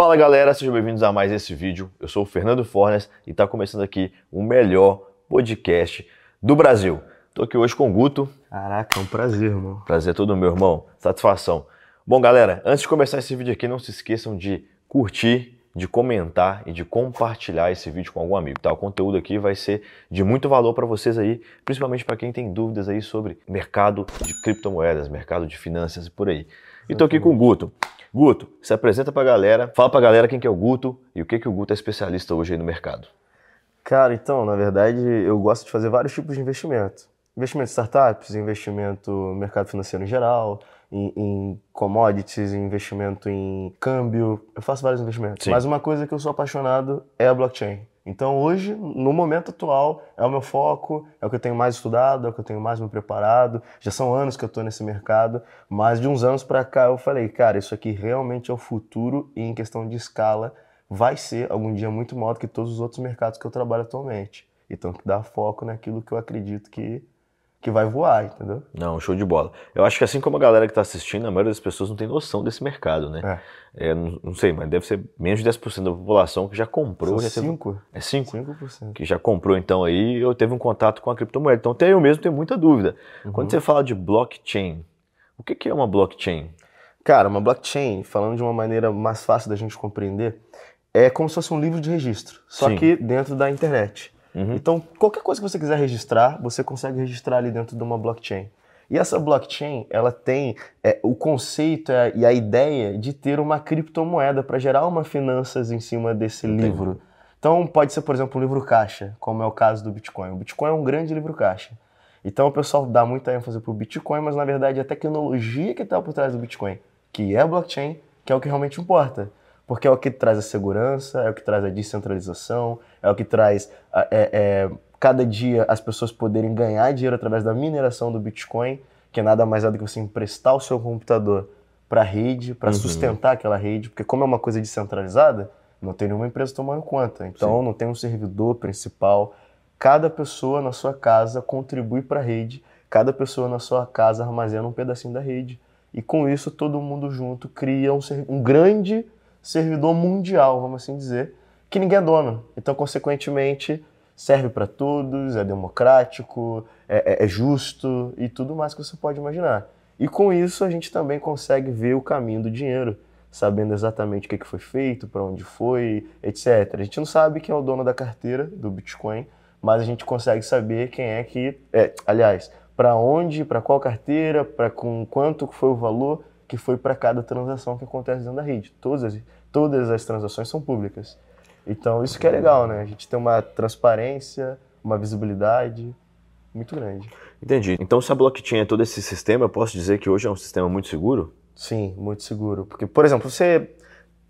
Fala galera, sejam bem-vindos a mais esse vídeo. Eu sou o Fernando Fornes e está começando aqui o melhor podcast do Brasil. Tô aqui hoje com o Guto. Caraca, é um prazer, irmão. Prazer todo meu, irmão. Satisfação. Bom, galera, antes de começar esse vídeo aqui, não se esqueçam de curtir, de comentar e de compartilhar esse vídeo com algum amigo, tá? O conteúdo aqui vai ser de muito valor para vocês aí, principalmente para quem tem dúvidas aí sobre mercado de criptomoedas, mercado de finanças e por aí. E tô aqui com o Guto. Guto, se apresenta pra galera, fala pra galera quem que é o Guto e o que que o Guto é especialista hoje aí no mercado. Cara, então, na verdade, eu gosto de fazer vários tipos de investimento. Investimento em startups, investimento no mercado financeiro em geral, em, em commodities, investimento em câmbio. Eu faço vários investimentos. Sim. Mas uma coisa que eu sou apaixonado é a blockchain. Então hoje, no momento atual, é o meu foco, é o que eu tenho mais estudado, é o que eu tenho mais me preparado. Já são anos que eu estou nesse mercado, mas de uns anos para cá eu falei, cara, isso aqui realmente é o futuro e em questão de escala vai ser algum dia muito maior do que todos os outros mercados que eu trabalho atualmente. Então, que dá foco naquilo que eu acredito que que vai voar, entendeu? Não, show de bola. Eu acho que assim como a galera que está assistindo, a maioria das pessoas não tem noção desse mercado, né? É. não, não, sei, mas deve ser menos de 10% da população que já comprou. São já cinco. Teve... É 5? 5%. Que já comprou então aí, eu teve um contato com a criptomoeda. Então até eu mesmo tenho muita dúvida. Uhum. Quando você fala de blockchain, o que, que é uma blockchain? Cara, uma blockchain, falando de uma maneira mais fácil da gente compreender, é como se fosse um livro de registro, só Sim. que dentro da internet. Uhum. Então, qualquer coisa que você quiser registrar, você consegue registrar ali dentro de uma blockchain. E essa blockchain, ela tem é, o conceito é, e a ideia de ter uma criptomoeda para gerar uma finanças em cima desse Entendi. livro. Então, pode ser, por exemplo, um livro caixa, como é o caso do Bitcoin. O Bitcoin é um grande livro caixa. Então, o pessoal dá muita ênfase para o Bitcoin, mas na verdade é a tecnologia que está por trás do Bitcoin, que é a blockchain, que é o que realmente importa porque é o que traz a segurança, é o que traz a descentralização, é o que traz é, é, cada dia as pessoas poderem ganhar dinheiro através da mineração do Bitcoin, que é nada mais é do que você emprestar o seu computador para a rede, para uhum. sustentar aquela rede, porque como é uma coisa descentralizada, não tem nenhuma empresa tomando conta. Então Sim. não tem um servidor principal. Cada pessoa na sua casa contribui para a rede, cada pessoa na sua casa armazena um pedacinho da rede. E com isso todo mundo junto cria um, um grande servidor mundial, vamos assim dizer, que ninguém é dono. Então, consequentemente, serve para todos, é democrático, é, é, é, justo e tudo mais que você pode imaginar. E com isso a gente também consegue ver o caminho do dinheiro, sabendo exatamente o que foi feito, para onde foi, etc. A gente não sabe quem é o dono da carteira do Bitcoin, mas a gente consegue saber quem é que, é, aliás, para onde, para qual carteira, para com quanto foi o valor que foi para cada transação que acontece dentro da rede. Todas as, todas as transações são públicas. Então, isso que é legal, né? A gente tem uma transparência, uma visibilidade muito grande. Entendi. Então, se a blockchain é todo esse sistema, eu posso dizer que hoje é um sistema muito seguro? Sim, muito seguro. Porque, por exemplo, você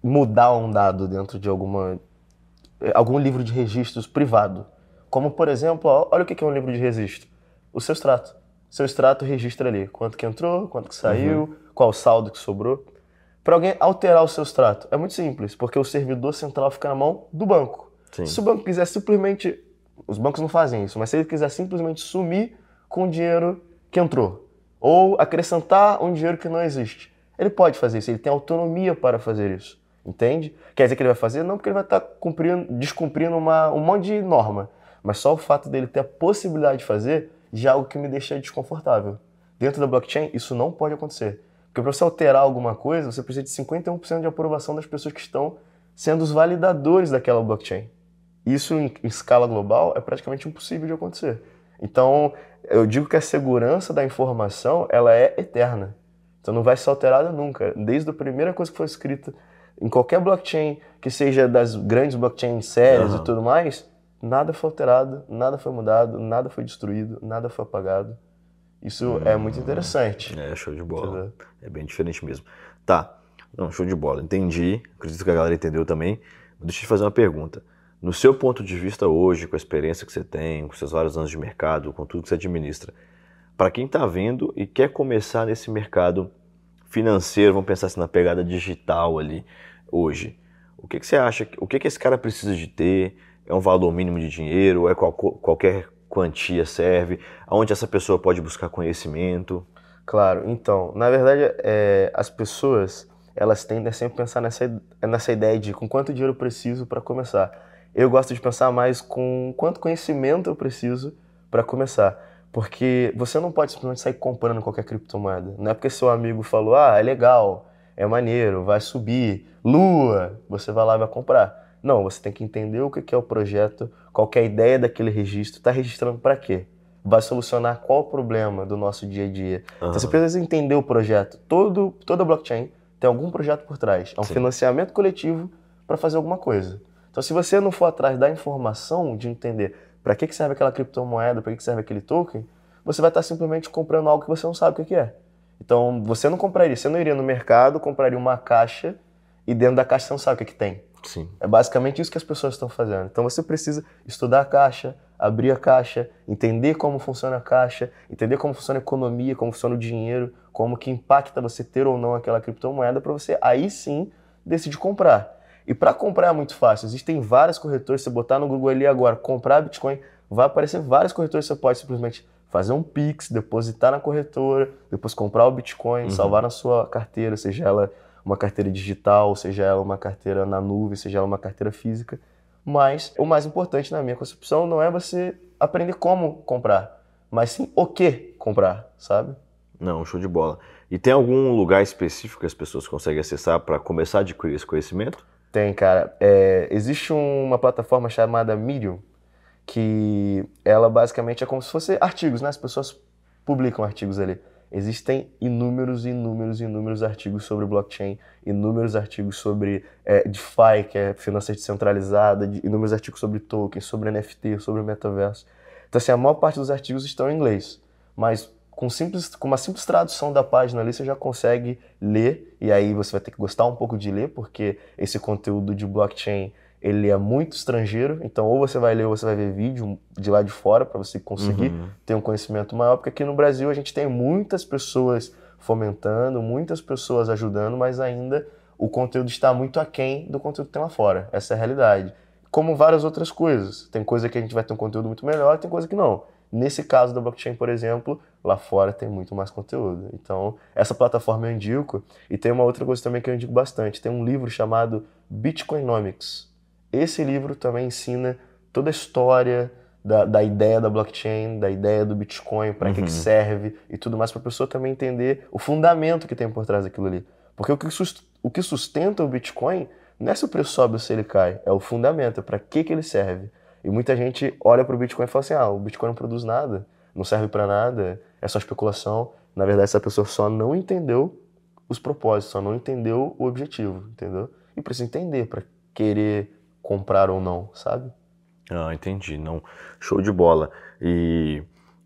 mudar um dado dentro de alguma algum livro de registros privado, como, por exemplo, olha o que é um livro de registro. O seu extrato. Seu extrato registra ali quanto que entrou, quanto que saiu, uhum qual saldo que sobrou, para alguém alterar o seu extrato? É muito simples, porque o servidor central fica na mão do banco. Sim. Se o banco quiser simplesmente. Os bancos não fazem isso, mas se ele quiser simplesmente sumir com o dinheiro que entrou, ou acrescentar um dinheiro que não existe, ele pode fazer isso, ele tem autonomia para fazer isso. Entende? Quer dizer que ele vai fazer? Não, porque ele vai estar cumprindo, descumprindo uma, um monte de norma. Mas só o fato dele ter a possibilidade de fazer já é algo que me deixa desconfortável. Dentro da blockchain, isso não pode acontecer. Porque para você alterar alguma coisa, você precisa de 51% de aprovação das pessoas que estão sendo os validadores daquela blockchain. Isso em, em escala global é praticamente impossível de acontecer. Então, eu digo que a segurança da informação, ela é eterna. Então não vai ser alterada nunca. Desde a primeira coisa que foi escrita em qualquer blockchain, que seja das grandes blockchains sérias uhum. e tudo mais, nada foi alterado, nada foi mudado, nada foi destruído, nada foi apagado. Isso hum, é muito interessante. É, show de bola. Entendeu? É bem diferente mesmo. Tá, não, show de bola. Entendi, acredito que a galera entendeu também. Deixa eu te fazer uma pergunta. No seu ponto de vista hoje, com a experiência que você tem, com seus vários anos de mercado, com tudo que você administra, para quem está vendo e quer começar nesse mercado financeiro, vamos pensar assim na pegada digital ali hoje, o que, que você acha? O que, que esse cara precisa de ter? É um valor mínimo de dinheiro? É qual, qualquer quantia serve? Aonde essa pessoa pode buscar conhecimento? Claro, então, na verdade, é, as pessoas elas tendem a sempre pensar nessa, nessa ideia de com quanto dinheiro eu preciso para começar. Eu gosto de pensar mais com quanto conhecimento eu preciso para começar. Porque você não pode simplesmente sair comprando qualquer criptomoeda. Não é porque seu amigo falou, ah, é legal, é maneiro, vai subir, lua, você vai lá e vai comprar. Não, você tem que entender o que é o projeto, qual é a ideia daquele registro, está registrando para quê? Vai solucionar qual o problema do nosso dia a dia. Uhum. Então você precisa entender o projeto. Todo, toda blockchain tem algum projeto por trás. É um Sim. financiamento coletivo para fazer alguma coisa. Então se você não for atrás da informação, de entender para que, que serve aquela criptomoeda, para que, que serve aquele token, você vai estar simplesmente comprando algo que você não sabe o que é. Então, você não compraria, você não iria no mercado, compraria uma caixa e dentro da caixa você não sabe o que, que tem. Sim. É basicamente isso que as pessoas estão fazendo. Então, você precisa estudar a caixa, abrir a caixa, entender como funciona a caixa, entender como funciona a economia, como funciona o dinheiro, como que impacta você ter ou não aquela criptomoeda para você aí sim decidir comprar. E para comprar é muito fácil. Existem várias corretoras. Você botar no Google ali agora, comprar Bitcoin, vai aparecer várias corretoras. Você pode simplesmente fazer um Pix, depositar na corretora, depois comprar o Bitcoin, uhum. salvar na sua carteira, seja ela uma carteira digital, seja ela uma carteira na nuvem, seja ela uma carteira física. Mas o mais importante na minha concepção não é você aprender como comprar, mas sim o que comprar, sabe? Não, show de bola. E tem algum lugar específico que as pessoas conseguem acessar para começar a adquirir esse conhecimento? Tem, cara. É, existe uma plataforma chamada Medium, que ela basicamente é como se fosse artigos, né? As pessoas publicam artigos ali. Existem inúmeros, inúmeros, inúmeros artigos sobre blockchain, inúmeros artigos sobre é, DeFi, que é finança descentralizada, inúmeros artigos sobre tokens, sobre NFT, sobre metaverso. Então, assim, a maior parte dos artigos estão em inglês, mas com, simples, com uma simples tradução da página ali, você já consegue ler, e aí você vai ter que gostar um pouco de ler, porque esse conteúdo de blockchain ele é muito estrangeiro, então ou você vai ler ou você vai ver vídeo de lá de fora para você conseguir uhum. ter um conhecimento maior, porque aqui no Brasil a gente tem muitas pessoas fomentando, muitas pessoas ajudando, mas ainda o conteúdo está muito aquém do conteúdo que tem lá fora. Essa é a realidade. Como várias outras coisas. Tem coisa que a gente vai ter um conteúdo muito melhor, tem coisa que não. Nesse caso da blockchain, por exemplo, lá fora tem muito mais conteúdo. Então, essa plataforma eu indico. E tem uma outra coisa também que eu indico bastante. Tem um livro chamado Bitcoinomics. Esse livro também ensina toda a história da, da ideia da blockchain, da ideia do Bitcoin, para uhum. que, que serve e tudo mais, para a pessoa também entender o fundamento que tem por trás daquilo ali. Porque o que, o que sustenta o Bitcoin não é se o preço sobe ou se ele cai, é o fundamento, é para que, que ele serve. E muita gente olha para o Bitcoin e fala assim: ah, o Bitcoin não produz nada, não serve para nada, é só especulação. Na verdade, essa pessoa só não entendeu os propósitos, só não entendeu o objetivo, entendeu? E precisa entender para querer comprar ou não, sabe? Ah, entendi. Não, show de bola. E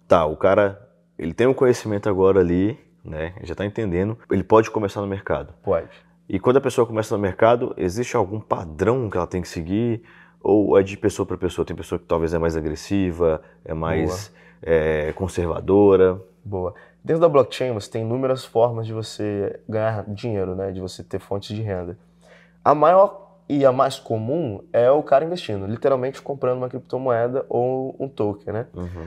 tá, o cara, ele tem um conhecimento agora ali, né? Já está entendendo. Ele pode começar no mercado. Pode. E quando a pessoa começa no mercado, existe algum padrão que ela tem que seguir? Ou é de pessoa para pessoa? Tem pessoa que talvez é mais agressiva, é mais é, conservadora? Boa. Dentro da blockchain, você tem inúmeras formas de você ganhar dinheiro, né? de você ter fontes de renda. A maior e a mais comum é o cara investindo, literalmente comprando uma criptomoeda ou um token. Né? Uhum.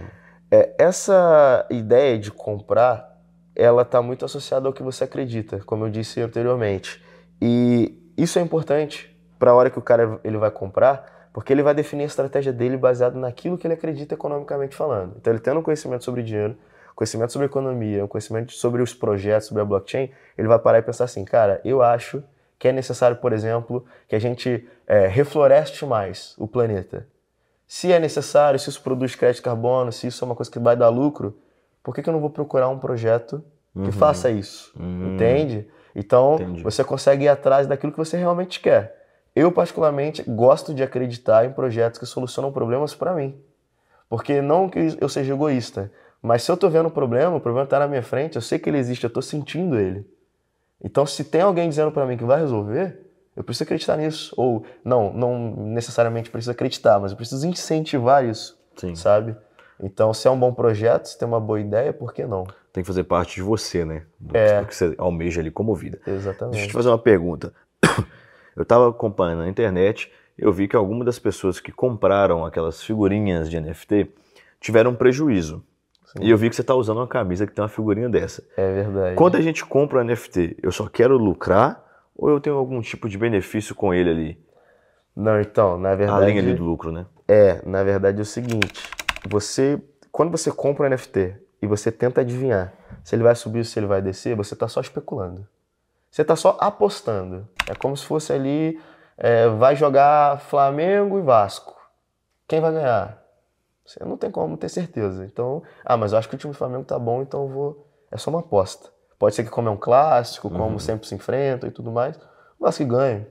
É, essa ideia de comprar, ela está muito associada ao que você acredita, como eu disse anteriormente. E isso é importante para a hora que o cara ele vai comprar, porque ele vai definir a estratégia dele baseado naquilo que ele acredita economicamente falando. Então, ele tendo conhecimento sobre dinheiro, conhecimento sobre economia, conhecimento sobre os projetos, sobre a blockchain, ele vai parar e pensar assim, cara, eu acho que é necessário, por exemplo, que a gente é, refloreste mais o planeta. Se é necessário, se isso produz crédito de carbono, se isso é uma coisa que vai dar lucro, por que, que eu não vou procurar um projeto que uhum. faça isso? Uhum. Entende? Então, Entendi. você consegue ir atrás daquilo que você realmente quer. Eu, particularmente, gosto de acreditar em projetos que solucionam problemas para mim. Porque não que eu seja egoísta, mas se eu estou vendo um problema, o problema está na minha frente, eu sei que ele existe, eu estou sentindo ele. Então, se tem alguém dizendo para mim que vai resolver, eu preciso acreditar nisso. Ou, não, não necessariamente preciso acreditar, mas eu preciso incentivar isso, Sim. sabe? Então, se é um bom projeto, se tem uma boa ideia, por que não? Tem que fazer parte de você, né? Do é. que você almeja ali como vida. Exatamente. Deixa eu te fazer uma pergunta. Eu estava acompanhando na internet, eu vi que algumas das pessoas que compraram aquelas figurinhas de NFT tiveram um prejuízo. Sim. E eu vi que você está usando uma camisa que tem uma figurinha dessa. É verdade. Quando a gente compra um NFT, eu só quero lucrar ou eu tenho algum tipo de benefício com ele ali? Não, então, na verdade. A linha ali do lucro, né? É, na verdade é o seguinte: você, quando você compra um NFT e você tenta adivinhar se ele vai subir ou se ele vai descer, você está só especulando. Você está só apostando. É como se fosse ali, é, vai jogar Flamengo e Vasco. Quem vai ganhar? Você não tem como ter certeza. Então, ah, mas eu acho que o time do Flamengo tá bom, então eu vou. É só uma aposta. Pode ser que como é um clássico, como uhum. sempre se enfrentam e tudo mais, mas que ganhe.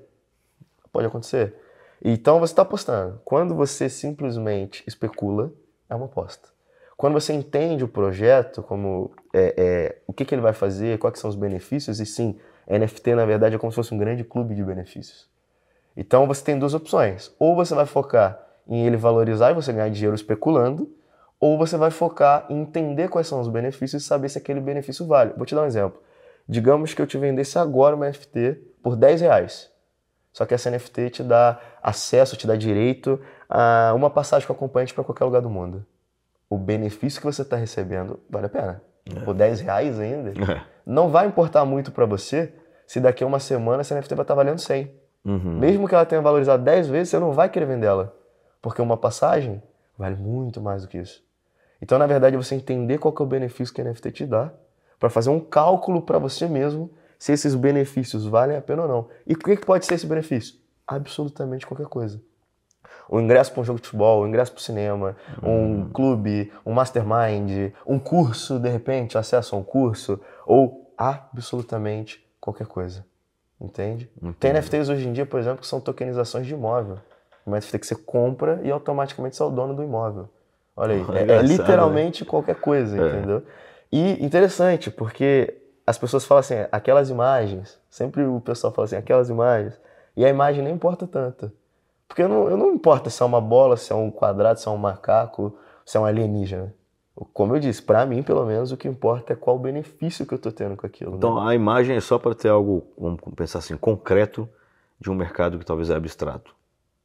Pode acontecer. Então você está apostando. Quando você simplesmente especula, é uma aposta. Quando você entende o projeto, como é, é, o que, que ele vai fazer, quais são os benefícios, e sim, NFT na verdade é como se fosse um grande clube de benefícios. Então você tem duas opções. Ou você vai focar em ele valorizar e você ganhar dinheiro especulando, ou você vai focar em entender quais são os benefícios e saber se aquele benefício vale. Vou te dar um exemplo. Digamos que eu te vendesse agora uma NFT por 10 reais. Só que essa NFT te dá acesso, te dá direito a uma passagem com acompanhante para qualquer lugar do mundo. O benefício que você está recebendo vale a pena. É. Por 10 reais ainda, é. não vai importar muito para você se daqui a uma semana essa NFT vai estar tá valendo 100. Uhum. Mesmo que ela tenha valorizado 10 vezes, você não vai querer vender ela. Porque uma passagem vale muito mais do que isso. Então, na verdade, você entender qual é o benefício que a NFT te dá, para fazer um cálculo para você mesmo se esses benefícios valem a pena ou não. E o que pode ser esse benefício? Absolutamente qualquer coisa. O ingresso para um jogo de futebol, o ingresso para o cinema, hum. um clube, um mastermind, um curso, de repente, acesso a um curso, ou absolutamente qualquer coisa. Entende? Entendi. Tem NFTs hoje em dia, por exemplo, que são tokenizações de imóvel. Uma NFT que você compra e automaticamente você é o dono do imóvel. Olha aí, é, é, literalmente né? qualquer coisa, é. entendeu? E interessante, porque as pessoas falam assim, aquelas imagens, sempre o pessoal fala assim, aquelas imagens, e a imagem nem importa tanto. Porque eu não, eu não importa se é uma bola, se é um quadrado, se é um macaco, se é um alienígena. Como eu disse, para mim, pelo menos, o que importa é qual o benefício que eu estou tendo com aquilo. Então, né? a imagem é só para ter algo, vamos pensar assim, concreto de um mercado que talvez é abstrato.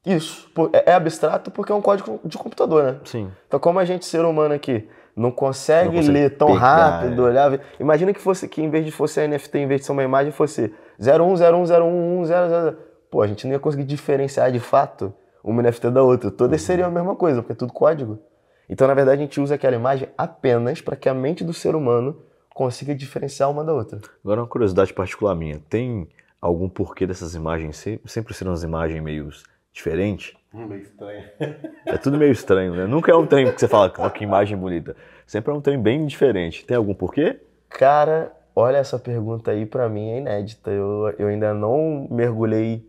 Isso. É, é abstrato porque é um código de computador, né? Sim. Então, como a gente, ser humano aqui, não consegue, não consegue ler tão pegar, rápido, é. olhar. Imagina que fosse que em vez de fosse a NFT, em vez de ser uma imagem, fosse 0101011000. Pô, a gente não ia conseguir diferenciar de fato uma NFT da outra. Todas uhum. seriam a mesma coisa, porque é tudo código. Então, na verdade, a gente usa aquela imagem apenas para que a mente do ser humano consiga diferenciar uma da outra. Agora, uma curiosidade particular minha: tem algum porquê dessas imagens sempre serem as imagens meio diferente. Hum, meio estranho. É tudo meio estranho, né? Nunca é um trem que você fala, que imagem bonita. Sempre é um trem bem diferente. Tem algum porquê? Cara, olha essa pergunta aí para mim é inédita. Eu, eu ainda não mergulhei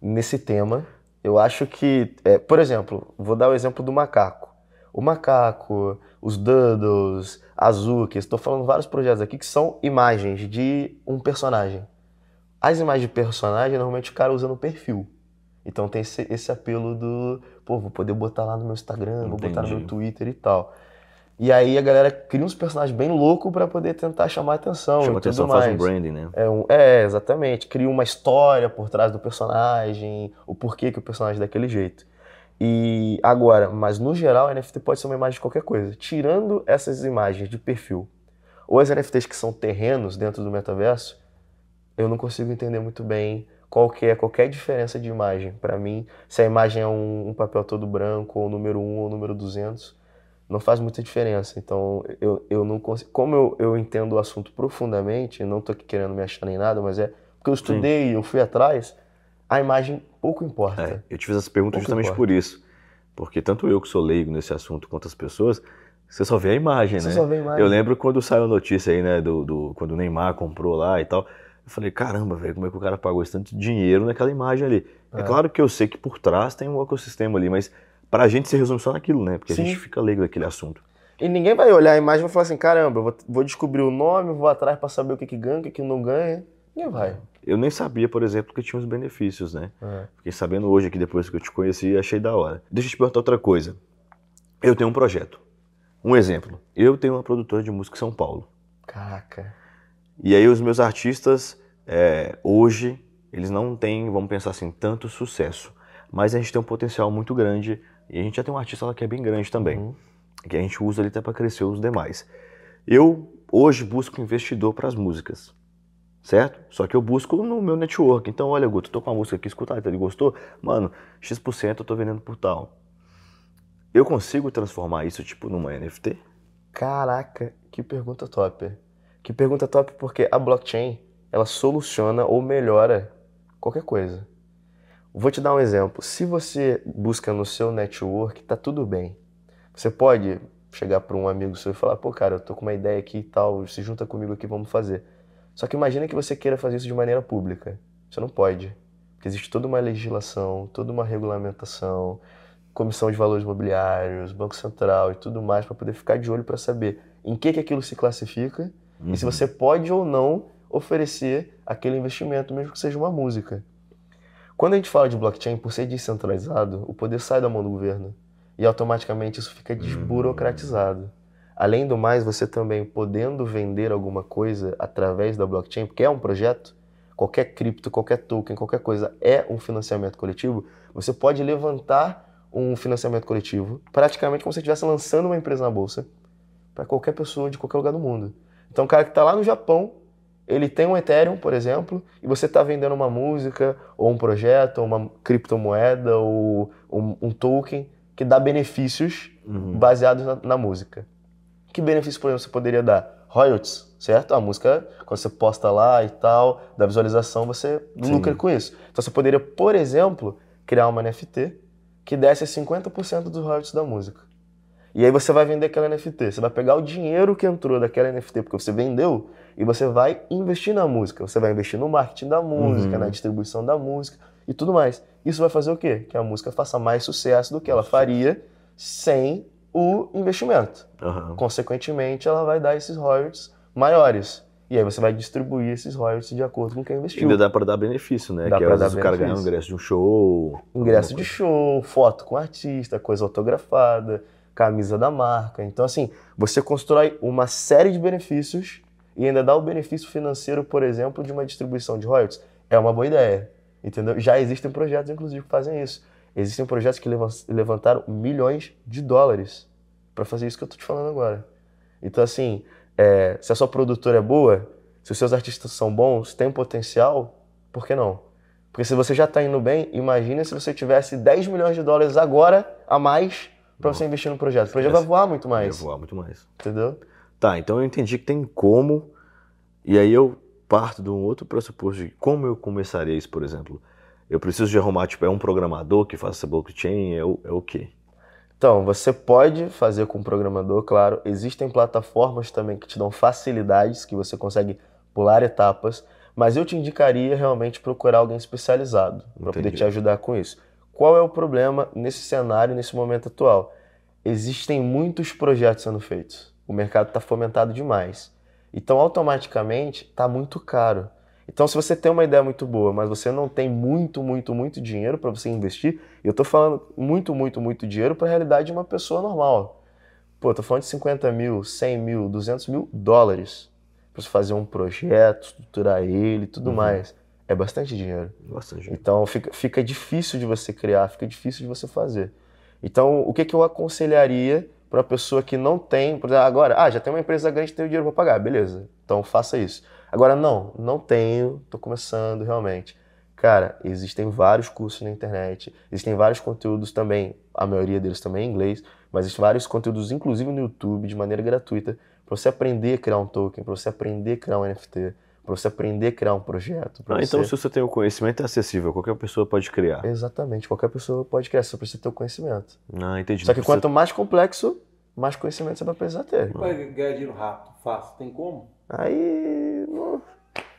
nesse tema. Eu acho que, é, por exemplo, vou dar o exemplo do macaco. O macaco, os doodles, Azuki, estou falando vários projetos aqui que são imagens de um personagem. As imagens de personagem, normalmente o cara usa no perfil. Então tem esse, esse apelo do, pô, vou poder botar lá no meu Instagram, Entendi. vou botar no meu Twitter e tal. E aí a galera cria uns personagens bem loucos para poder tentar chamar atenção. Chama atenção, mais. faz um branding, né? É, um, é, exatamente. Cria uma história por trás do personagem, o porquê que o personagem é daquele jeito. E agora, mas no geral, a NFT pode ser uma imagem de qualquer coisa. Tirando essas imagens de perfil, ou as NFTs que são terrenos dentro do metaverso, eu não consigo entender muito bem qual que é qualquer diferença de imagem. Para mim, se a imagem é um, um, papel todo branco, ou número 1 ou número 200, não faz muita diferença. Então, eu, eu não consigo. Como eu, eu entendo o assunto profundamente, não estou aqui querendo me achar nem nada, mas é porque eu estudei, Sim. eu fui atrás, a imagem pouco importa. É, eu te fiz essa pergunta pouco justamente importa. por isso. Porque tanto eu que sou leigo nesse assunto quanto as pessoas, você só vê a imagem, você né? Só vê a imagem. Eu lembro quando saiu a notícia aí, né, do, do quando o Neymar comprou lá e tal. Eu falei, caramba, velho, como é que o cara pagou esse tanto dinheiro naquela imagem ali? É. é. claro que eu sei que por trás tem um ecossistema ali, mas pra gente se resume só naquilo, né? Porque Sim. a gente fica leigo daquele assunto. E ninguém vai olhar a imagem e vai falar assim, caramba, vou descobrir o nome, vou atrás para saber o que, que ganha, o que, que não ganha. Ninguém vai. Eu nem sabia, por exemplo, que tinha os benefícios, né? É. Fiquei sabendo hoje aqui, depois que eu te conheci, achei da hora. Deixa eu te perguntar outra coisa. Eu tenho um projeto. Um exemplo. Eu tenho uma produtora de música em São Paulo. Caraca. E aí os meus artistas é, hoje eles não têm, vamos pensar assim, tanto sucesso. Mas a gente tem um potencial muito grande e a gente já tem um artista lá que é bem grande também, uhum. que a gente usa ali até para crescer os demais. Eu hoje busco investidor para as músicas. certo? Só que eu busco no meu network. Então, olha, Guto, tô com uma música aqui, escuta, ele gostou? Mano, X% eu tô vendendo por tal. Eu consigo transformar isso, tipo, numa NFT? Caraca, que pergunta top. Que pergunta top porque a blockchain, ela soluciona ou melhora qualquer coisa. Vou te dar um exemplo. Se você busca no seu network, tá tudo bem. Você pode chegar para um amigo seu e falar: pô, cara, eu tô com uma ideia aqui e tal, se junta comigo aqui, vamos fazer. Só que imagina que você queira fazer isso de maneira pública. Você não pode. Porque existe toda uma legislação, toda uma regulamentação, Comissão de Valores Imobiliários, Banco Central e tudo mais para poder ficar de olho para saber em que, que aquilo se classifica uhum. e se você pode ou não oferecer aquele investimento, mesmo que seja uma música. Quando a gente fala de blockchain, por ser descentralizado, o poder sai da mão do governo e automaticamente isso fica desburocratizado. Além do mais, você também podendo vender alguma coisa através da blockchain, porque é um projeto, qualquer cripto, qualquer token, qualquer coisa é um financiamento coletivo, você pode levantar um financiamento coletivo, praticamente como se estivesse lançando uma empresa na bolsa, para qualquer pessoa de qualquer lugar do mundo. Então, o cara que está lá no Japão ele tem um Ethereum, por exemplo, e você está vendendo uma música, ou um projeto, ou uma criptomoeda, ou um, um token que dá benefícios uhum. baseados na, na, música. Que benefício, por exemplo, você poderia dar? Royalties, certo? A música, quando você posta lá e tal, da visualização, você Sim. lucra com isso. Então você poderia, por exemplo, criar uma NFT que desse 50% dos royalties da música. E aí você vai vender aquela NFT. Você vai pegar o dinheiro que entrou daquela NFT, porque você vendeu, e você vai investir na música. Você vai investir no marketing da música, uhum. na distribuição da música e tudo mais. Isso vai fazer o quê? Que a música faça mais sucesso do que ela faria sem o investimento. Uhum. Consequentemente, ela vai dar esses royalties maiores. E aí você vai distribuir esses royalties de acordo com quem investiu. Ainda dá para dar benefício, né? Dá que às vezes o cara ganha um ingresso de um show. Ingresso de show, foto com artista, coisa autografada, camisa da marca. Então, assim, você constrói uma série de benefícios e ainda dá o benefício financeiro, por exemplo, de uma distribuição de royalties. É uma boa ideia, entendeu? Já existem projetos, inclusive, que fazem isso. Existem projetos que levantaram milhões de dólares para fazer isso que eu estou te falando agora. Então, assim, é, se a sua produtora é boa, se os seus artistas são bons, têm potencial, por que não? Porque se você já está indo bem, imagine se você tivesse 10 milhões de dólares agora a mais para você investir no projeto. O projeto vai voar muito mais. Vai voar muito mais. Entendeu? Tá, então eu entendi que tem como. E aí eu parto de um outro pressuposto de como eu começaria isso, por exemplo. Eu preciso de arrumar, tipo, é um programador que faça blockchain, é o, é o quê? Então, você pode fazer com um programador, claro. Existem plataformas também que te dão facilidades, que você consegue pular etapas, mas eu te indicaria realmente procurar alguém especializado para poder te ajudar com isso. Qual é o problema nesse cenário, nesse momento atual? Existem muitos projetos sendo feitos. O mercado está fomentado demais. Então, automaticamente, está muito caro. Então, se você tem uma ideia muito boa, mas você não tem muito, muito, muito dinheiro para você investir, eu estou falando muito, muito, muito dinheiro para a realidade de uma pessoa normal. Pô, estou falando de 50 mil, 100 mil, 200 mil dólares para você fazer um projeto, estruturar ele e tudo uhum. mais é bastante dinheiro. Bastante dinheiro. Então fica, fica difícil de você criar, fica difícil de você fazer. Então, o que, que eu aconselharia para a pessoa que não tem, por exemplo, agora, ah, já tem uma empresa grande, tem o dinheiro para pagar, beleza. Então faça isso. Agora, não, não tenho, estou começando realmente. Cara, existem vários cursos na internet, existem vários conteúdos também, a maioria deles também em inglês, mas existem vários conteúdos, inclusive no YouTube, de maneira gratuita, para você aprender a criar um token, para você aprender a criar um NFT, para você aprender a criar um projeto. Ah, você... então se você tem o conhecimento é acessível, qualquer pessoa pode criar. Exatamente, qualquer pessoa pode criar, só precisa ter o conhecimento. Ah, entendi. Só que quanto mais complexo, mais conhecimento você vai precisar ter. Vai ganhar dinheiro rápido, fácil, tem como? Aí, no...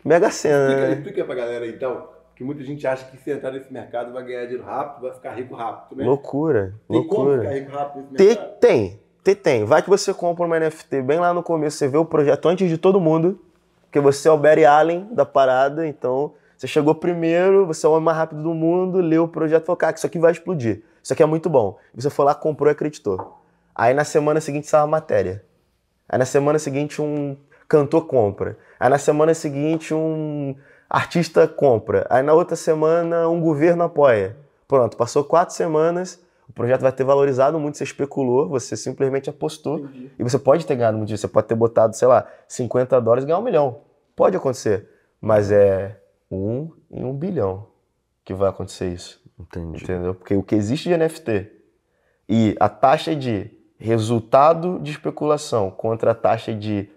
mega cena, explica, né? Explica pra galera então, que muita gente acha que se entrar nesse mercado vai ganhar dinheiro rápido, vai ficar rico rápido. Né? Loucura, tem loucura. como ficar rico rápido nesse mercado? Tem, tem, tem. Vai que você compra uma NFT bem lá no começo, você vê o projeto antes de todo mundo, porque você é o Barry Allen da parada, então você chegou primeiro, você é o homem mais rápido do mundo, leu o projeto e falou, cara, isso aqui vai explodir. Isso aqui é muito bom. Você foi lá, comprou e acreditou. Aí na semana seguinte saiu a matéria. Aí na semana seguinte um cantor compra. Aí na semana seguinte um artista compra. Aí na outra semana um governo apoia. Pronto, passou quatro semanas, o projeto vai ter valorizado muito, você especulou, você simplesmente apostou. Entendi. E você pode ter ganhado muito dinheiro, você pode ter botado, sei lá, 50 dólares e ganhar um milhão. Pode acontecer. Mas é um em um bilhão que vai acontecer isso. Entendi. Entendeu? Porque o que existe de NFT e a taxa de resultado de especulação contra a taxa de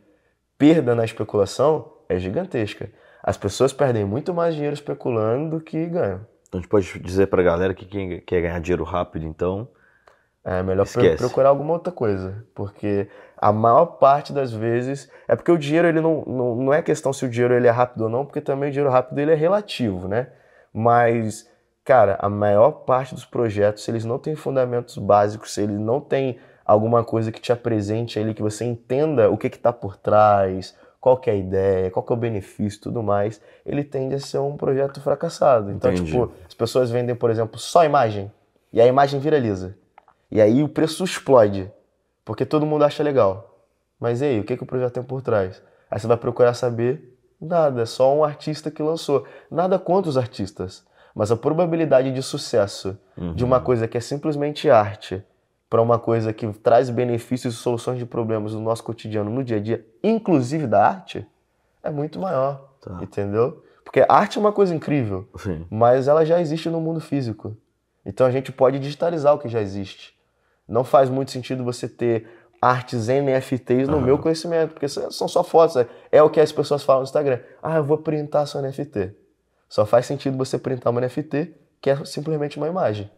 perda na especulação é gigantesca. As pessoas perdem muito mais dinheiro especulando do que ganham. Então a gente pode dizer pra galera que quem quer ganhar dinheiro rápido, então. É melhor Esquece. procurar alguma outra coisa, porque a maior parte das vezes é porque o dinheiro ele não, não, não é questão se o dinheiro ele é rápido ou não, porque também o dinheiro rápido ele é relativo, né? Mas cara, a maior parte dos projetos, se eles não têm fundamentos básicos, se eles não têm alguma coisa que te apresente ali, que você entenda o que está por trás, qual que é a ideia, qual que é o benefício e tudo mais, ele tende a ser um projeto fracassado. Então, Entendi. tipo, as pessoas vendem, por exemplo, só imagem, e a imagem viraliza. E aí o preço explode, porque todo mundo acha legal. Mas e aí, o que, que o projeto tem por trás? Aí você vai procurar saber nada, é só um artista que lançou. Nada contra os artistas, mas a probabilidade de sucesso de uma coisa que é simplesmente arte para uma coisa que traz benefícios e soluções de problemas no nosso cotidiano, no dia a dia, inclusive da arte, é muito maior. Tá. Entendeu? Porque a arte é uma coisa incrível, Sim. mas ela já existe no mundo físico. Então a gente pode digitalizar o que já existe. Não faz muito sentido você ter artes NFTs no meu conhecimento, porque são só fotos. é- É o que as pessoas falam no Instagram. Ah, eu vou printar sua NFT. Só faz sentido você printar uma NFT que é simplesmente uma imagem.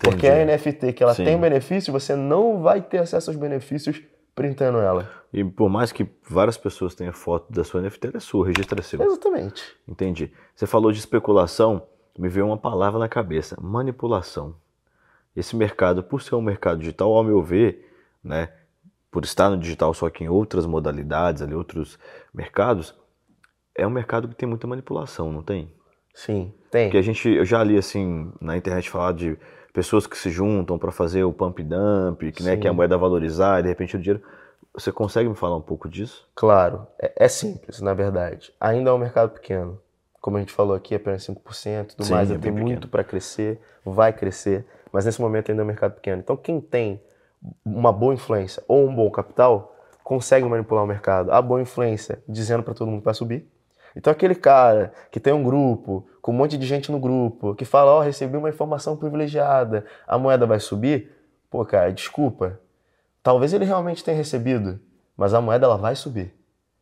Porque a NFT que ela Sim. tem benefício, você não vai ter acesso aos benefícios printando ela. E por mais que várias pessoas tenham foto da sua NFT, ela é sua, o registro é seu. Exatamente. Entendi. Você falou de especulação, me veio uma palavra na cabeça: manipulação. Esse mercado, por ser um mercado digital, ao meu ver, né, por estar no digital só que em outras modalidades, ali, outros mercados, é um mercado que tem muita manipulação, não tem? Sim, tem. Porque a gente, eu já li assim na internet falar de pessoas que se juntam para fazer o pump dump, que, né, que a moeda valorizar e de repente o dinheiro. Você consegue me falar um pouco disso? Claro, é, é simples, na verdade. Ainda é um mercado pequeno. Como a gente falou aqui, apenas 5%, tudo Sim, mais, é tem muito para crescer, vai crescer, mas nesse momento ainda é um mercado pequeno. Então, quem tem uma boa influência ou um bom capital, consegue manipular o mercado. A boa influência dizendo para todo mundo para subir. Então, aquele cara que tem um grupo, com um monte de gente no grupo, que fala: Ó, recebi uma informação privilegiada, a moeda vai subir. Pô, cara, desculpa. Talvez ele realmente tenha recebido, mas a moeda ela vai subir.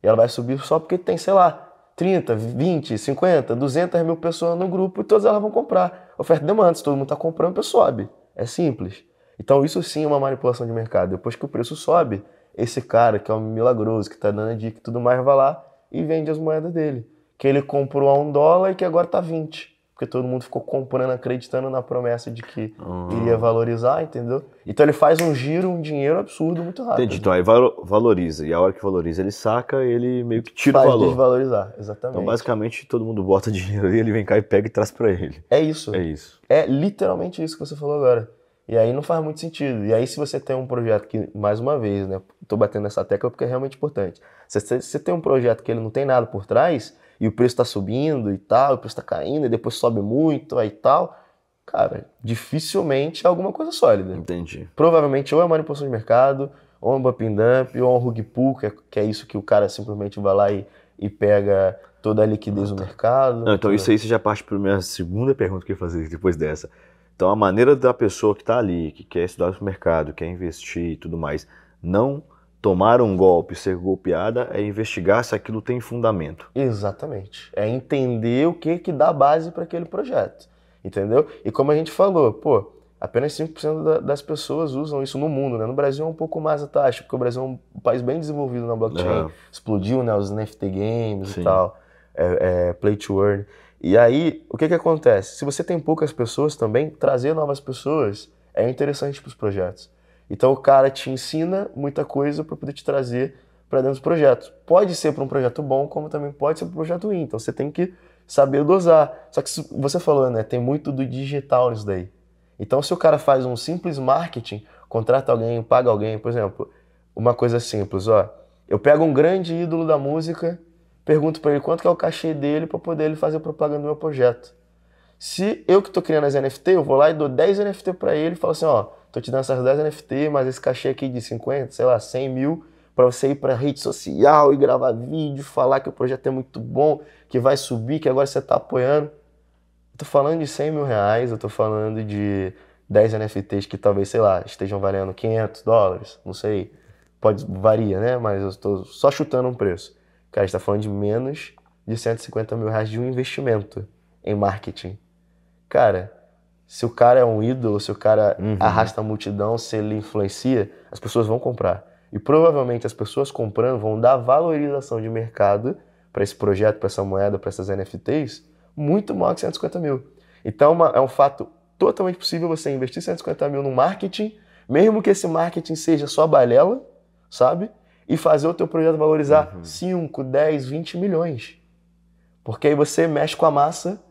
E ela vai subir só porque tem, sei lá, 30, 20, 50, 200 mil pessoas no grupo e todas elas vão comprar. Oferta e demanda, se todo mundo está comprando, o preço sobe. É simples. Então isso sim é uma manipulação de mercado. Depois que o preço sobe, esse cara que é um milagroso, que está dando a dica e tudo mais, vai lá e vende as moedas dele. Que ele comprou a um dólar e que agora está 20. Porque todo mundo ficou comprando, acreditando na promessa de que iria valorizar, entendeu? Então ele faz um giro, um dinheiro absurdo muito rápido. Entendi. Então aí valo- valoriza. E a hora que valoriza, ele saca, ele meio que tira o Faz valor. desvalorizar, exatamente. Então, basicamente, todo mundo bota dinheiro ali, ele vem cá e pega e traz pra ele. É isso. É isso. É literalmente isso que você falou agora. E aí não faz muito sentido. E aí se você tem um projeto que, mais uma vez, né, tô batendo nessa tecla porque é realmente importante. Se você, tem um projeto que ele não tem nada por trás, e o preço está subindo e tal, o preço está caindo, e depois sobe muito aí tal, cara, dificilmente é alguma coisa sólida. Entendi. Provavelmente ou é manipulação de mercado, ou é um bumping dump, ou é um rug pull, que é, que é isso que o cara simplesmente vai lá e, e pega toda a liquidez do mercado. Não, então isso aí você já parte para minha segunda pergunta que eu ia fazer depois dessa. Então a maneira da pessoa que está ali, que quer estudar o mercado, quer investir e tudo mais, não tomar um golpe, ser golpeada, é investigar se aquilo tem fundamento. Exatamente. É entender o que que dá base para aquele projeto. Entendeu? E como a gente falou, pô, apenas 5% da- das pessoas usam isso no mundo, né? No Brasil é um pouco mais a taxa, porque o Brasil é um país bem desenvolvido na blockchain. Aham. Explodiu, né? Os NFT games Sim. e tal, é, é, play to earn. E aí, o que que acontece? Se você tem poucas pessoas também, trazer novas pessoas é interessante para os projetos. Então o cara te ensina muita coisa para poder te trazer para dentro dos projetos. Pode ser para um projeto bom, como também pode ser para um projeto ruim. Então você tem que saber dosar. Só que você falou, né? Tem muito do digital nisso daí. Então se o cara faz um simples marketing, contrata alguém, paga alguém, por exemplo, uma coisa simples, ó. Eu pego um grande ídolo da música, pergunto para ele quanto é o cachê dele para poder ele fazer propaganda do meu projeto. Se eu que tô criando as NFT, eu vou lá e dou 10 NFT para ele e falo assim, ó, tô te dando essas 10 NFT, mas esse cachê aqui de 50, sei lá, 100 mil, para você ir para rede social e gravar vídeo, falar que o projeto é muito bom, que vai subir, que agora você está apoiando. Tô falando de 100 mil reais, eu falando de 10 NFTs que talvez, sei lá, estejam valendo 500 dólares, não sei. Pode, varia, né? Mas eu estou só chutando um preço. Cara, a gente tá falando de menos de 150 mil reais de um investimento em marketing. Cara, se o cara é um ídolo, se o cara uhum. arrasta a multidão, se ele influencia, as pessoas vão comprar. E provavelmente as pessoas comprando vão dar valorização de mercado para esse projeto, para essa moeda, para essas NFTs, muito maior que 150 mil. Então uma, é um fato totalmente possível você investir 150 mil no marketing, mesmo que esse marketing seja só balela, sabe? E fazer o teu projeto valorizar uhum. 5, 10, 20 milhões. Porque aí você mexe com a massa,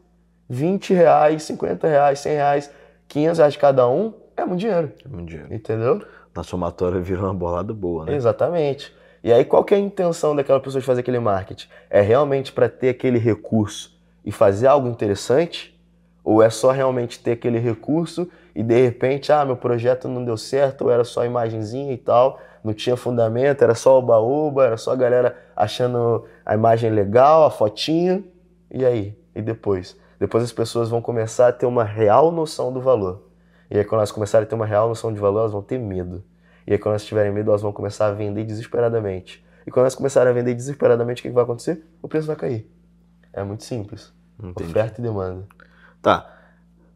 20 reais, 50 reais, 100 reais, 500 reais cada um, é muito dinheiro. É muito dinheiro. Entendeu? Na somatória virou uma bolada boa, né? Exatamente. E aí qual que é a intenção daquela pessoa de fazer aquele marketing? É realmente para ter aquele recurso e fazer algo interessante? Ou é só realmente ter aquele recurso e de repente, ah, meu projeto não deu certo, ou era só imagenzinha e tal, não tinha fundamento, era só oba-oba, era só a galera achando a imagem legal, a fotinha, e aí? E depois? Depois as pessoas vão começar a ter uma real noção do valor. E aí quando elas começarem a ter uma real noção de valor, elas vão ter medo. E aí quando elas tiverem medo, elas vão começar a vender desesperadamente. E quando elas começarem a vender desesperadamente, o que vai acontecer? O preço vai cair. É muito simples. Entendi. Oferta e demanda. Tá.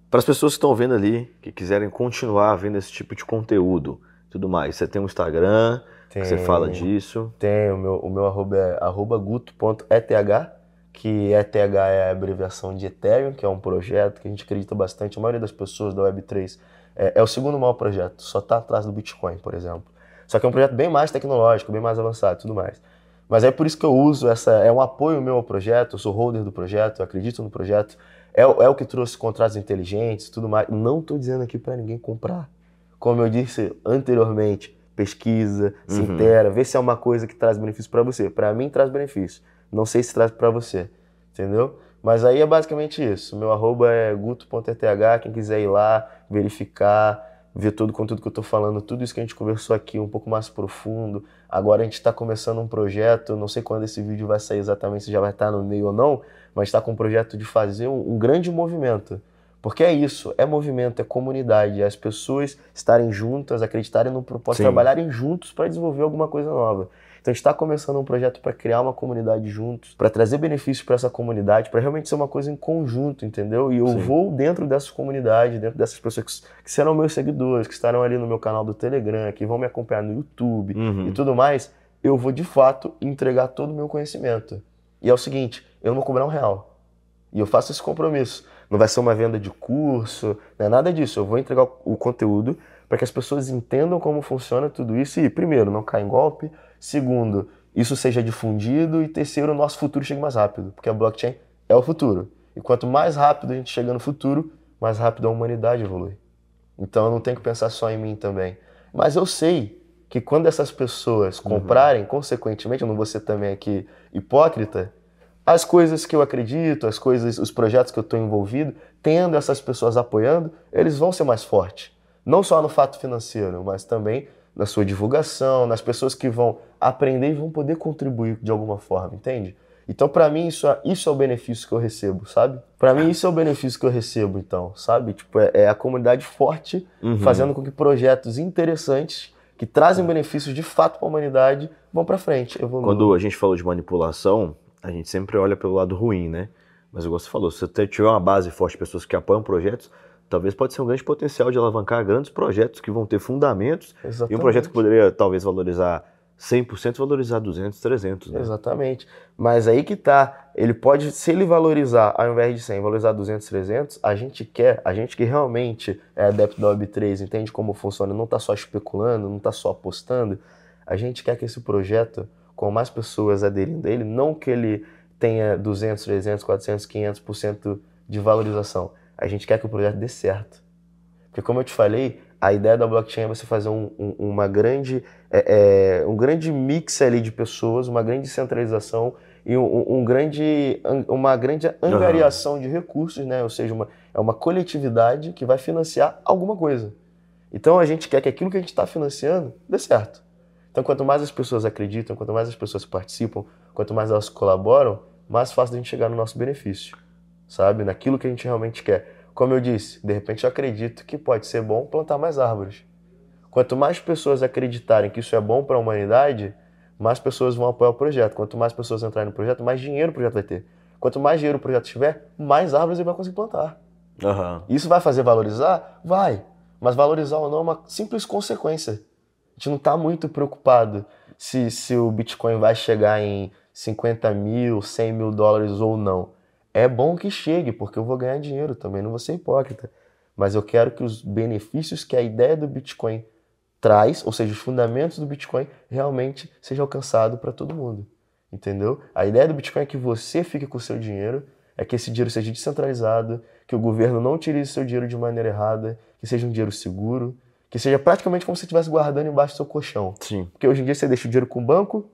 Para as pessoas que estão vendo ali, que quiserem continuar vendo esse tipo de conteúdo, tudo mais, você tem um Instagram, tem, você fala disso? Tem, o meu, o meu arroba é arroba guto.eth, que ETH é a abreviação de Ethereum, que é um projeto que a gente acredita bastante, a maioria das pessoas da Web3 é, é o segundo maior projeto, só está atrás do Bitcoin, por exemplo. Só que é um projeto bem mais tecnológico, bem mais avançado e tudo mais. Mas é por isso que eu uso essa. É um apoio meu ao projeto, eu sou holder do projeto, eu acredito no projeto. É, é o que trouxe contratos inteligentes e tudo mais. Não estou dizendo aqui para ninguém comprar. Como eu disse anteriormente, pesquisa, se uhum. intera, vê se é uma coisa que traz benefício para você. Para mim, traz benefício. Não sei se traz para você. Entendeu? Mas aí é basicamente isso. Meu arroba é guto.eth. Quem quiser ir lá, verificar ver todo o conteúdo que eu estou falando, tudo isso que a gente conversou aqui um pouco mais profundo. Agora a gente está começando um projeto, não sei quando esse vídeo vai sair exatamente, se já vai estar no meio ou não, mas está com um projeto de fazer um, um grande movimento. Porque é isso, é movimento, é comunidade, é as pessoas estarem juntas, acreditarem no propósito, Sim. trabalharem juntos para desenvolver alguma coisa nova. Então a gente está começando um projeto para criar uma comunidade juntos, para trazer benefícios para essa comunidade, para realmente ser uma coisa em conjunto, entendeu? E eu Sim. vou dentro dessa comunidade, dentro dessas pessoas que, que, serão meus seguidores, que estarão ali no meu canal do Telegram, que vão me acompanhar no YouTube uhum. e tudo mais, eu vou de fato entregar todo o meu conhecimento. E é o seguinte, eu não vou cobrar um real. E eu faço esse compromisso. Não vai ser uma venda de curso, não é nada disso. Eu vou entregar o conteúdo para que as pessoas entendam como funciona tudo isso e, primeiro, não caia em golpe, Segundo, isso seja difundido. E terceiro, o nosso futuro chegue mais rápido, porque a blockchain é o futuro. E quanto mais rápido a gente chega no futuro, mais rápido a humanidade evolui. Então eu não tenho que pensar só em mim também. Mas eu sei que quando essas pessoas uhum. comprarem, uhum. consequentemente, eu não vou ser também aqui hipócrita, as coisas que eu acredito, as coisas, os projetos que eu estou envolvido, tendo essas pessoas apoiando, eles vão ser mais fortes. Não só no fato financeiro, mas também na sua divulgação, nas pessoas que vão aprender e vão poder contribuir de alguma forma, entende? Então, para mim, isso é, isso é o benefício que eu recebo, sabe? Para mim, isso é o benefício que eu recebo, então, sabe? Tipo, é, é a comunidade forte uhum. fazendo com que projetos interessantes que trazem benefícios de fato para a humanidade vão para frente. Evoluam. Quando a gente falou de manipulação, a gente sempre olha pelo lado ruim, né? Mas igual você falou, se você tiver uma base forte de pessoas que apoiam projetos, talvez pode ser um grande potencial de alavancar grandes projetos que vão ter fundamentos Exatamente. e um projeto que poderia talvez valorizar 100% valorizar 200, 300. Né? Exatamente. Mas aí que tá, ele pode, se ele valorizar, ao invés de 100, valorizar 200, 300, a gente quer, a gente que realmente é adepto da Web3, entende como funciona, não está só especulando, não está só apostando, a gente quer que esse projeto, com mais pessoas aderindo a ele, não que ele tenha 200, 300, 400, 500% de valorização, a gente quer que o projeto dê certo. Porque como eu te falei, a ideia da blockchain é você fazer um, um, uma grande, é, é, um grande mix ali de pessoas, uma grande centralização e um, um grande, uma grande angariação uhum. de recursos, né? ou seja, uma, é uma coletividade que vai financiar alguma coisa. Então a gente quer que aquilo que a gente está financiando dê certo. Então, quanto mais as pessoas acreditam, quanto mais as pessoas participam, quanto mais elas colaboram, mais fácil a gente chegar no nosso benefício, sabe? Naquilo que a gente realmente quer. Como eu disse, de repente eu acredito que pode ser bom plantar mais árvores. Quanto mais pessoas acreditarem que isso é bom para a humanidade, mais pessoas vão apoiar o projeto. Quanto mais pessoas entrarem no projeto, mais dinheiro o projeto vai ter. Quanto mais dinheiro o projeto tiver, mais árvores ele vai conseguir plantar. Aham. Isso vai fazer valorizar? Vai. Mas valorizar ou não é uma simples consequência. Gente não está muito preocupado se, se o Bitcoin vai chegar em 50 mil, 100 mil dólares ou não. É bom que chegue, porque eu vou ganhar dinheiro também, não vou ser hipócrita. Mas eu quero que os benefícios que a ideia do Bitcoin traz, ou seja, os fundamentos do Bitcoin, realmente seja alcançado para todo mundo. Entendeu? A ideia do Bitcoin é que você fique com o seu dinheiro, é que esse dinheiro seja descentralizado, que o governo não utilize seu dinheiro de maneira errada, que seja um dinheiro seguro, que seja praticamente como se você estivesse guardando embaixo do seu colchão. Sim. Porque hoje em dia você deixa o dinheiro com o banco,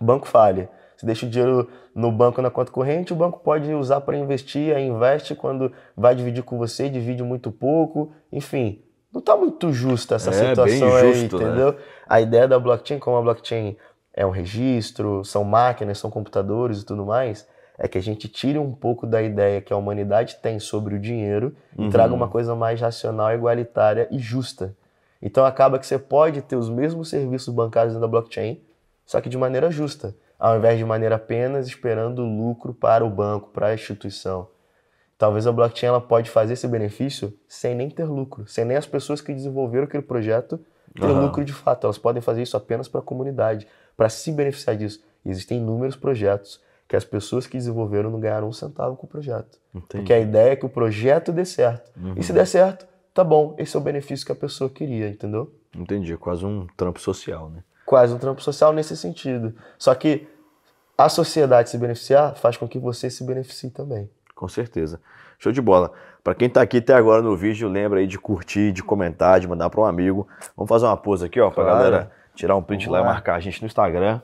o banco falha. Você deixa o dinheiro no banco na conta corrente, o banco pode usar para investir, aí investe quando vai dividir com você, divide muito pouco, enfim. Não está muito justa essa É, situação bem aí, justo, né? entendeu? A ideia da blockchain, como a blockchain é um registro, são máquinas, são computadores e tudo mais, é que a gente tire um pouco da ideia que a humanidade tem sobre o dinheiro e traga uma coisa mais racional, igualitária e justa. Então acaba que você pode ter os mesmos serviços bancários dentro da blockchain, só que de maneira justa, ao invés de maneira apenas esperando lucro para o banco, para a instituição. Talvez a blockchain ela pode fazer esse benefício sem nem ter lucro, sem nem as pessoas que desenvolveram aquele projeto ter Aham. lucro de fato. Elas podem fazer isso apenas para a comunidade, para se beneficiar disso. E existem inúmeros projetos que as pessoas que desenvolveram não ganharam um centavo com o projeto. Entendi. Porque a ideia é que o projeto dê certo. Uhum. E se der certo, tá bom, esse é o benefício que a pessoa queria, entendeu? Entendi. É quase um trampo social, né? Quase um trampo social nesse sentido. Só que a sociedade se beneficiar faz com que você se beneficie também. Com certeza. Show de bola. Pra quem tá aqui até agora no vídeo, lembra aí de curtir, de comentar, de mandar para um amigo. Vamos fazer uma pose aqui, ó, pra Claro. galera tirar um print Vamos lá e lá. marcar a gente no Instagram.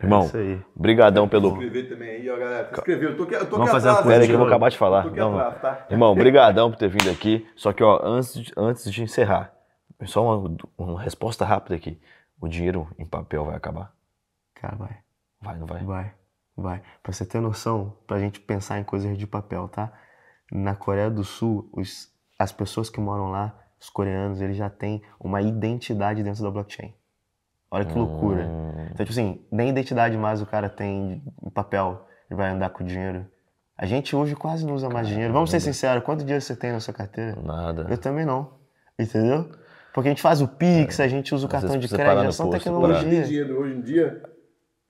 É Irmão, isso aí. brigadão pelo. também aí, ó, galera. Se inscreveu. Eu tô aqui, eu tô Vamos aqui fazer uma atrás, coisa hein, aqui que eu vou acabar de falar. Não, atrás, tá? Irmão, brigadão por ter vindo aqui. Só que, ó, antes de, antes de encerrar, só uma, uma resposta rápida aqui. O dinheiro em papel vai acabar? Cara, vai. Vai, não vai? Vai, vai. Pra você ter noção, pra gente pensar em coisas de papel, tá? Na Coreia do Sul, os, as pessoas que moram lá, os coreanos, eles já têm uma identidade dentro da blockchain. Olha que loucura. Hum, Então, tipo assim, nem identidade mais o cara tem em papel, ele vai andar com dinheiro. A gente hoje quase não usa mais dinheiro. Vamos ser sinceros, quanto dinheiro você tem na sua carteira? nada. Eu também não. Entendeu? Porque a gente faz o Pix, a gente usa o cartão de crédito, são tecnologia. dinheiro hoje em dia.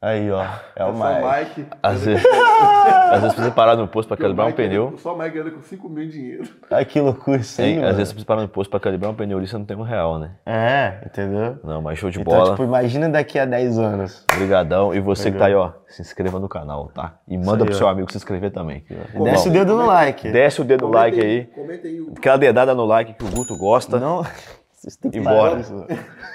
Aí, ó. É o o mais. Mike. Às vezes, às vezes precisa parar no posto o calibrar um Mike anda pneu. Só o Mike anda com 5 mil em dinheiro. Ai, que loucura isso aí, Hein? Às vezes você precisa parar no posto pra calibrar um pneu ali, você não tem um real, né? É, entendeu? Não, mas show de Então, bola. tipo, imagina daqui a 10 anos. Obrigadão. E você que tá aí, ó, se inscreva no canal, tá? E manda aí, pro ó. seu amigo se inscrever também. Desce o dedo no like. Desce o dedo no like aí. Comenta aí. o- Aquela dedada no like que o Guto gosta. Não. Vocês têm que Embora. parar isso.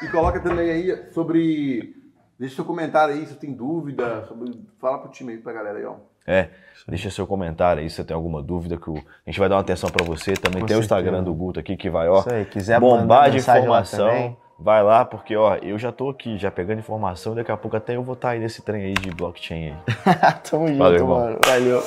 E coloca também aí sobre. Deixa seu comentário aí se tem dúvida. Sobre... Fala pro time aí, pra galera aí, ó. É, deixa seu comentário aí se você tem alguma dúvida que o- a gente vai dar uma atenção pra você. Também Com tem o certeza. Instagram do Guto aqui que vai, ó, Isso aí, quiser bombar de informação. Vai lá, porque ó, eu já tô aqui, já pegando informação, daqui a pouco até eu vou estar aí nesse trem aí de blockchain aí. Tamo junto, Valeu, mano. Valeu.